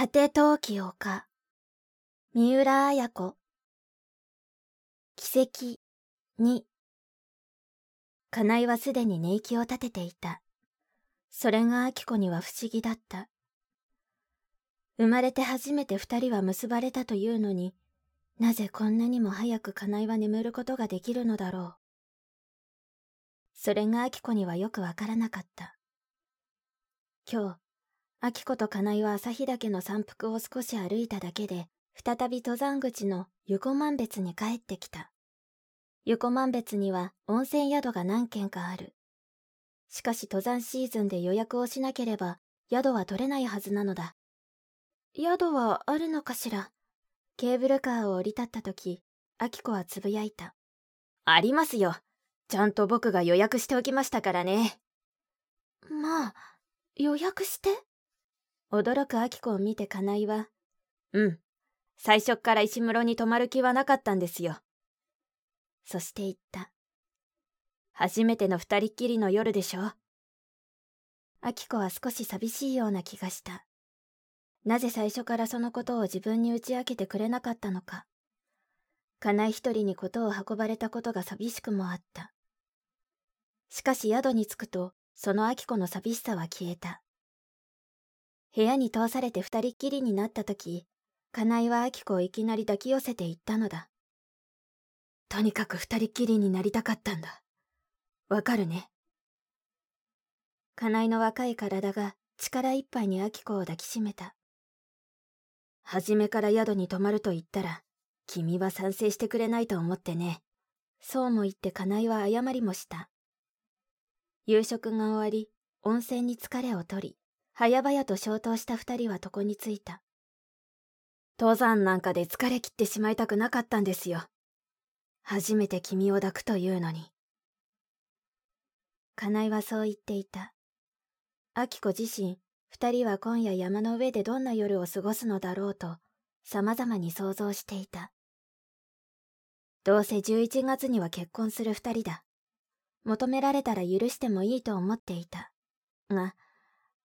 果て陶器丘三浦綾子。奇跡に。金井はすでに寝息を立てていた。それが明子には不思議だった。生まれて初めて二人は結ばれたというのになぜこんなにも早く金井は眠ることができるのだろう。それが明子にはよくわからなかった。今日明子と金井は旭岳の山腹を少し歩いただけで、再び登山口の湯湖満別に帰ってきた。湯湖満別には温泉宿が何軒かある。しかし登山シーズンで予約をしなければ宿は取れないはずなのだ。宿はあるのかしら？ケーブルカーを降り立った時、明子はつぶやいた。ありますよ。ちゃんと僕が予約しておきましたからね。まあ、予約して？驚く秋子を見て金井は、うん、最初っから石室に泊まる気はなかったんですよ。そして言った。初めての二人っきりの夜でしょ秋子は少し寂しいような気がした。なぜ最初からそのことを自分に打ち明けてくれなかったのか。金井一人にことを運ばれたことが寂しくもあった。しかし宿に着くと、その秋子の寂しさは消えた。部屋に通されて二人っきりになった時、金井は明子をいきなり抱き寄せて言ったのだ。とにかく二人っきりになりたかったんだ。わかるね。金井の若い体が力いっぱいに明子を抱きしめた。初めから宿に泊まると言ったら、君は賛成してくれないと思ってね。そうも言って金井は謝りもした。夕食が終わり、温泉に疲れを取り、早々と消灯した二人は床に着いた。登山なんかで疲れ切ってしまいたくなかったんですよ。初めて君を抱くというのに。金井はそう言っていた。明子自身、二人は今夜山の上でどんな夜を過ごすのだろうと、様々に想像していた。どうせ11月には結婚する二人だ。求められたら許してもいいと思っていた。が、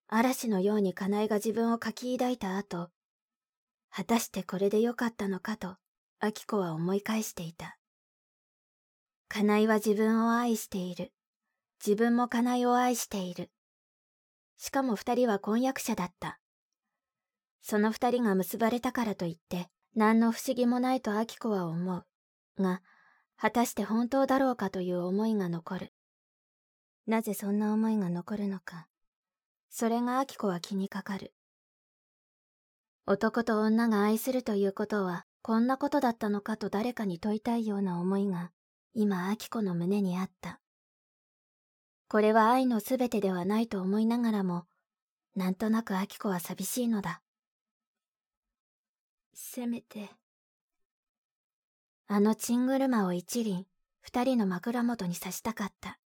嵐のように金井が自分を書き抱いた後、果たしてこれでよかったのかと、明子は思い返していた。金井は自分を愛している。自分も金井を愛している。しかも二人は婚約者だった。その二人が結ばれたからといって、何の不思議もないと明子は思う。が、果たして本当だろうかという思いが残る。なぜそんな思いが残るのか。それがアキコは気にかかる。男と女が愛するということは、こんなことだったのかと誰かに問いたいような思いが、今アキコの胸にあった。これは愛のすべてではないと思いながらも、なんとなくアキコは寂しいのだ。せめて。あのチングルマを一輪、二人の枕元に刺したかった。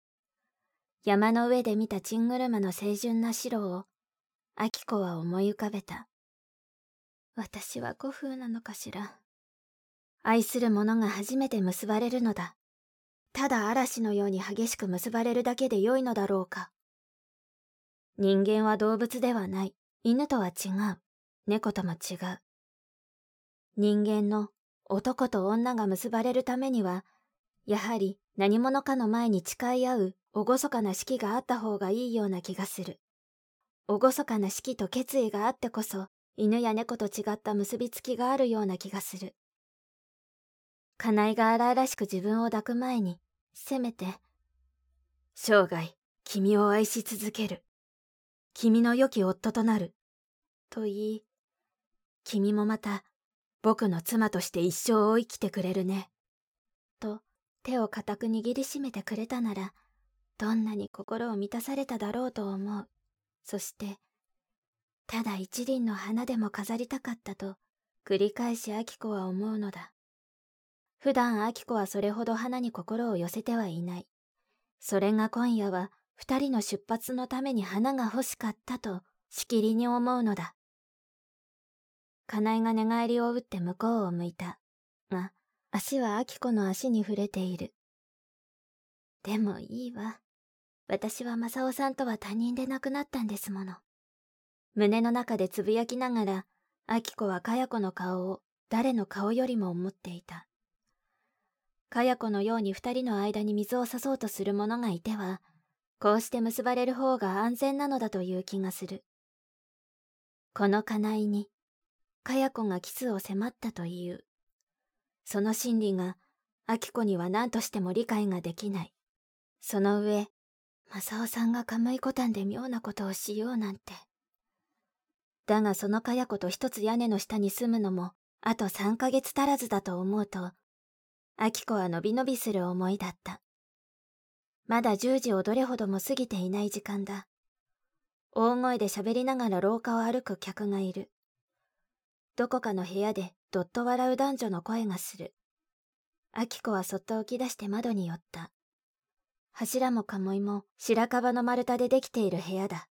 山の上で見たチングルマの清純な白を、アキコは思い浮かべた。私は古風なのかしら。愛する者が初めて結ばれるのだ。ただ嵐のように激しく結ばれるだけで良いのだろうか。人間は動物ではない。犬とは違う。猫とも違う。人間の男と女が結ばれるためには、やはり何者かの前に誓い合う厳かな式があった方がいいような気がする。厳かな式と決意があってこそ、犬や猫と違った結びつきがあるような気がする。金井が荒々しく自分を抱く前に、せめて、生涯、君を愛し続ける。君の良き夫となる。と言い、君もまた、僕の妻として一生を生きてくれるね。と、手を固く握りしめてくれたなら、どんなに心を満たされただろうと思う。そして、ただ一輪の花でも飾りたかったと、繰り返しアキコは思うのだ。普段アキコはそれほど花に心を寄せてはいない。それが今夜は二人の出発のために花が欲しかったとしきりに思うのだ。金井が寝返りを打って向こうを向いた。が、足はアキコの足に触れている。でもいいわ。私は正雄さんとは他人で亡くなったんですもの。胸の中でつぶやきながら、アキコはかや子の顔を誰の顔よりも思っていた。かや子のように二人の間に水を差そうとする者がいては、こうして結ばれる方が安全なのだという気がする。この家内に、かや子がキスを迫ったという。その心理が、アキコには何としても理解ができない。その上、正雄さんがカムイコタンで妙なことをしようなんて。だがそのかや子と一つ屋根の下に住むのも、あと三ヶ月足らずだと思うと、アキコはのびのびする思いだった。まだ10時をどれほども過ぎていない時間だ。大声で喋りながら廊下を歩く客がいる。どこかの部屋でどっと笑う男女の声がする。アキコはそっと起き出して窓に寄った。柱も鴨居も白樺の丸太でできている部屋だ。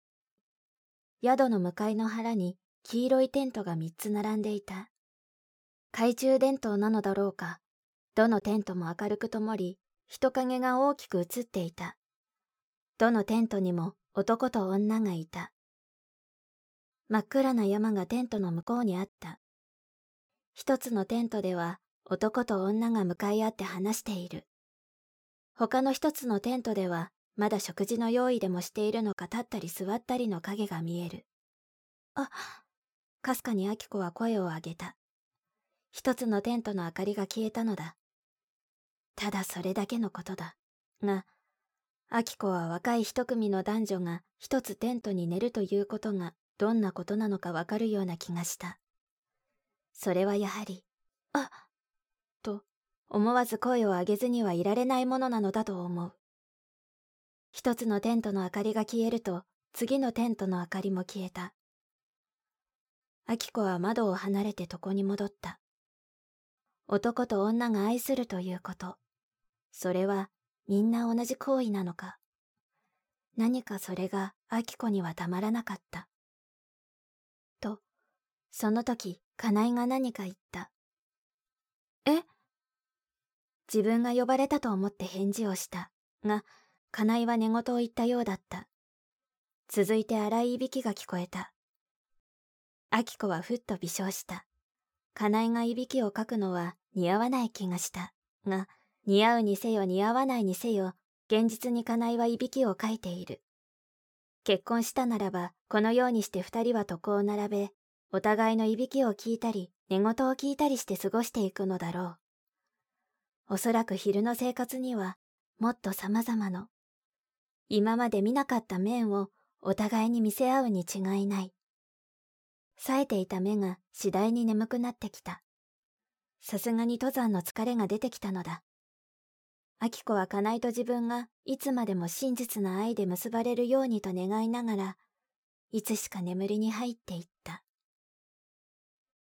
宿の向かいの腹に黄色いテントが3つ並んでいた。懐中電灯なのだろうか。どのテントも明るく灯り、人影が大きく映っていた。どのテントにも男と女がいた。真っ暗な山がテントの向こうにあった。一つのテントでは男と女が向かい合って話している。他の一つのテントではまだ食事の用意でもしているのか立ったり座ったりの影が見える。あ、かすかにアキコは声を上げた。一つのテントの明かりが消えたのだ。ただそれだけのことだ。が、アキコは若い一組の男女が一つテントに寝るということがどんなことなのかわかるような気がした。それはやはり、あと思わず声を上げずにはいられないものなのだと思う。一つのテントの明かりが消えると次のテントの明かりも消えた。アキコは窓を離れて床に戻った。男と女が愛するということ。それはみんな同じ行為なのか。何かそれがアキコにはたまらなかった。と、その時、カナイが何か言った。え？自分が呼ばれたと思って返事をした。が、カナイは寝言を言ったようだった。続いて荒いいびきが聞こえた。アキコはふっと微笑した。カナイがいびきをかくのは似合わない気がした。が、似合うにせよ似合わないにせよ、現実にカナイはいびきをかいている。結婚したならば、このようにして二人は床を並べ、お互いのいびきを聞いたり、寝言を聞いたりして過ごしていくのだろう。おそらく昼の生活には、もっと様々の、今まで見なかった面をお互いに見せ合うに違いない。冴えていた目が次第に眠くなってきた。さすがに登山の疲れが出てきたのだ。秋子は金井と自分がいつまでも真実な愛で結ばれるようにと願いながら、いつしか眠りに入っていった。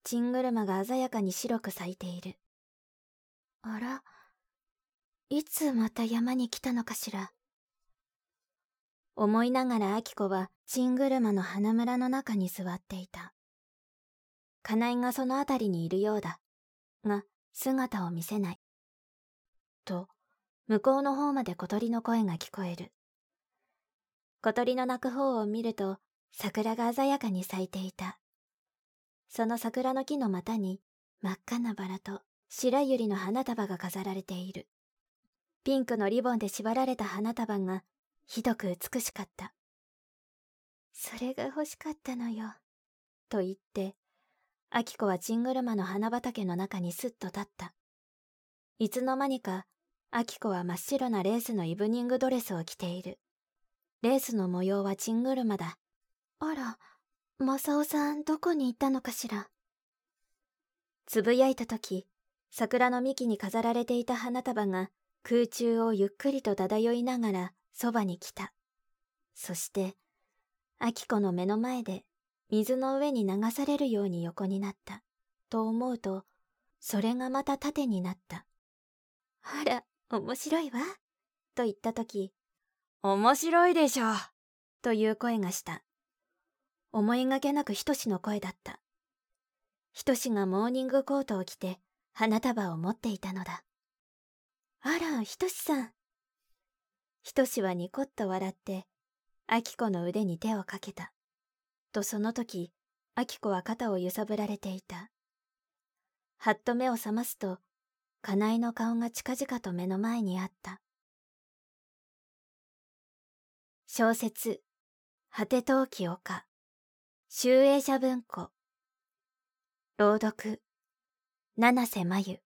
チングルマが鮮やかに白く咲いている。あら、いつまた山に来たのかしら。思いながら秋子はチングルマの花村の中に座っていた。金井がその辺りにいるようだ。が、姿を見せない。と、向こうの方まで小鳥の声が聞こえる。小鳥の鳴く方を見ると、桜が鮮やかに咲いていた。その桜の木の股に、真っ赤なバラと白百合の花束が飾られている。ピンクのリボンで縛られた花束が、ひどく美しかった。それが欲しかったのよ。と言って、アキコはチングルマの花畑の中にすっと立った。いつの間にかアキコは真っ白なレースのイブニングドレスを着ている。レースの模様はチングルマだ。あら、マサオさんどこに行ったのかしら？つぶやいたとき、桜の幹に飾られていた花束が空中をゆっくりと漂いながらそばに来た。そして、アキコの目の前で水の上に流されるように横になった。と思うと、それがまた縦になった。あら、面白いわ。と言ったとき、面白いでしょ。という声がした。思いがけなくひとしの声だった。ひとしがモーニングコートを着て花束を持っていたのだ。あら、ひとしさん。ひとしはニコッと笑って、あきこの腕に手をかけた。とその時、アキコは肩を揺さぶられていた。はっと目を覚ますと、カナイの顔が近々と目の前にあった。小説、果て陶器丘、集英社文庫。朗読、七瀬真由。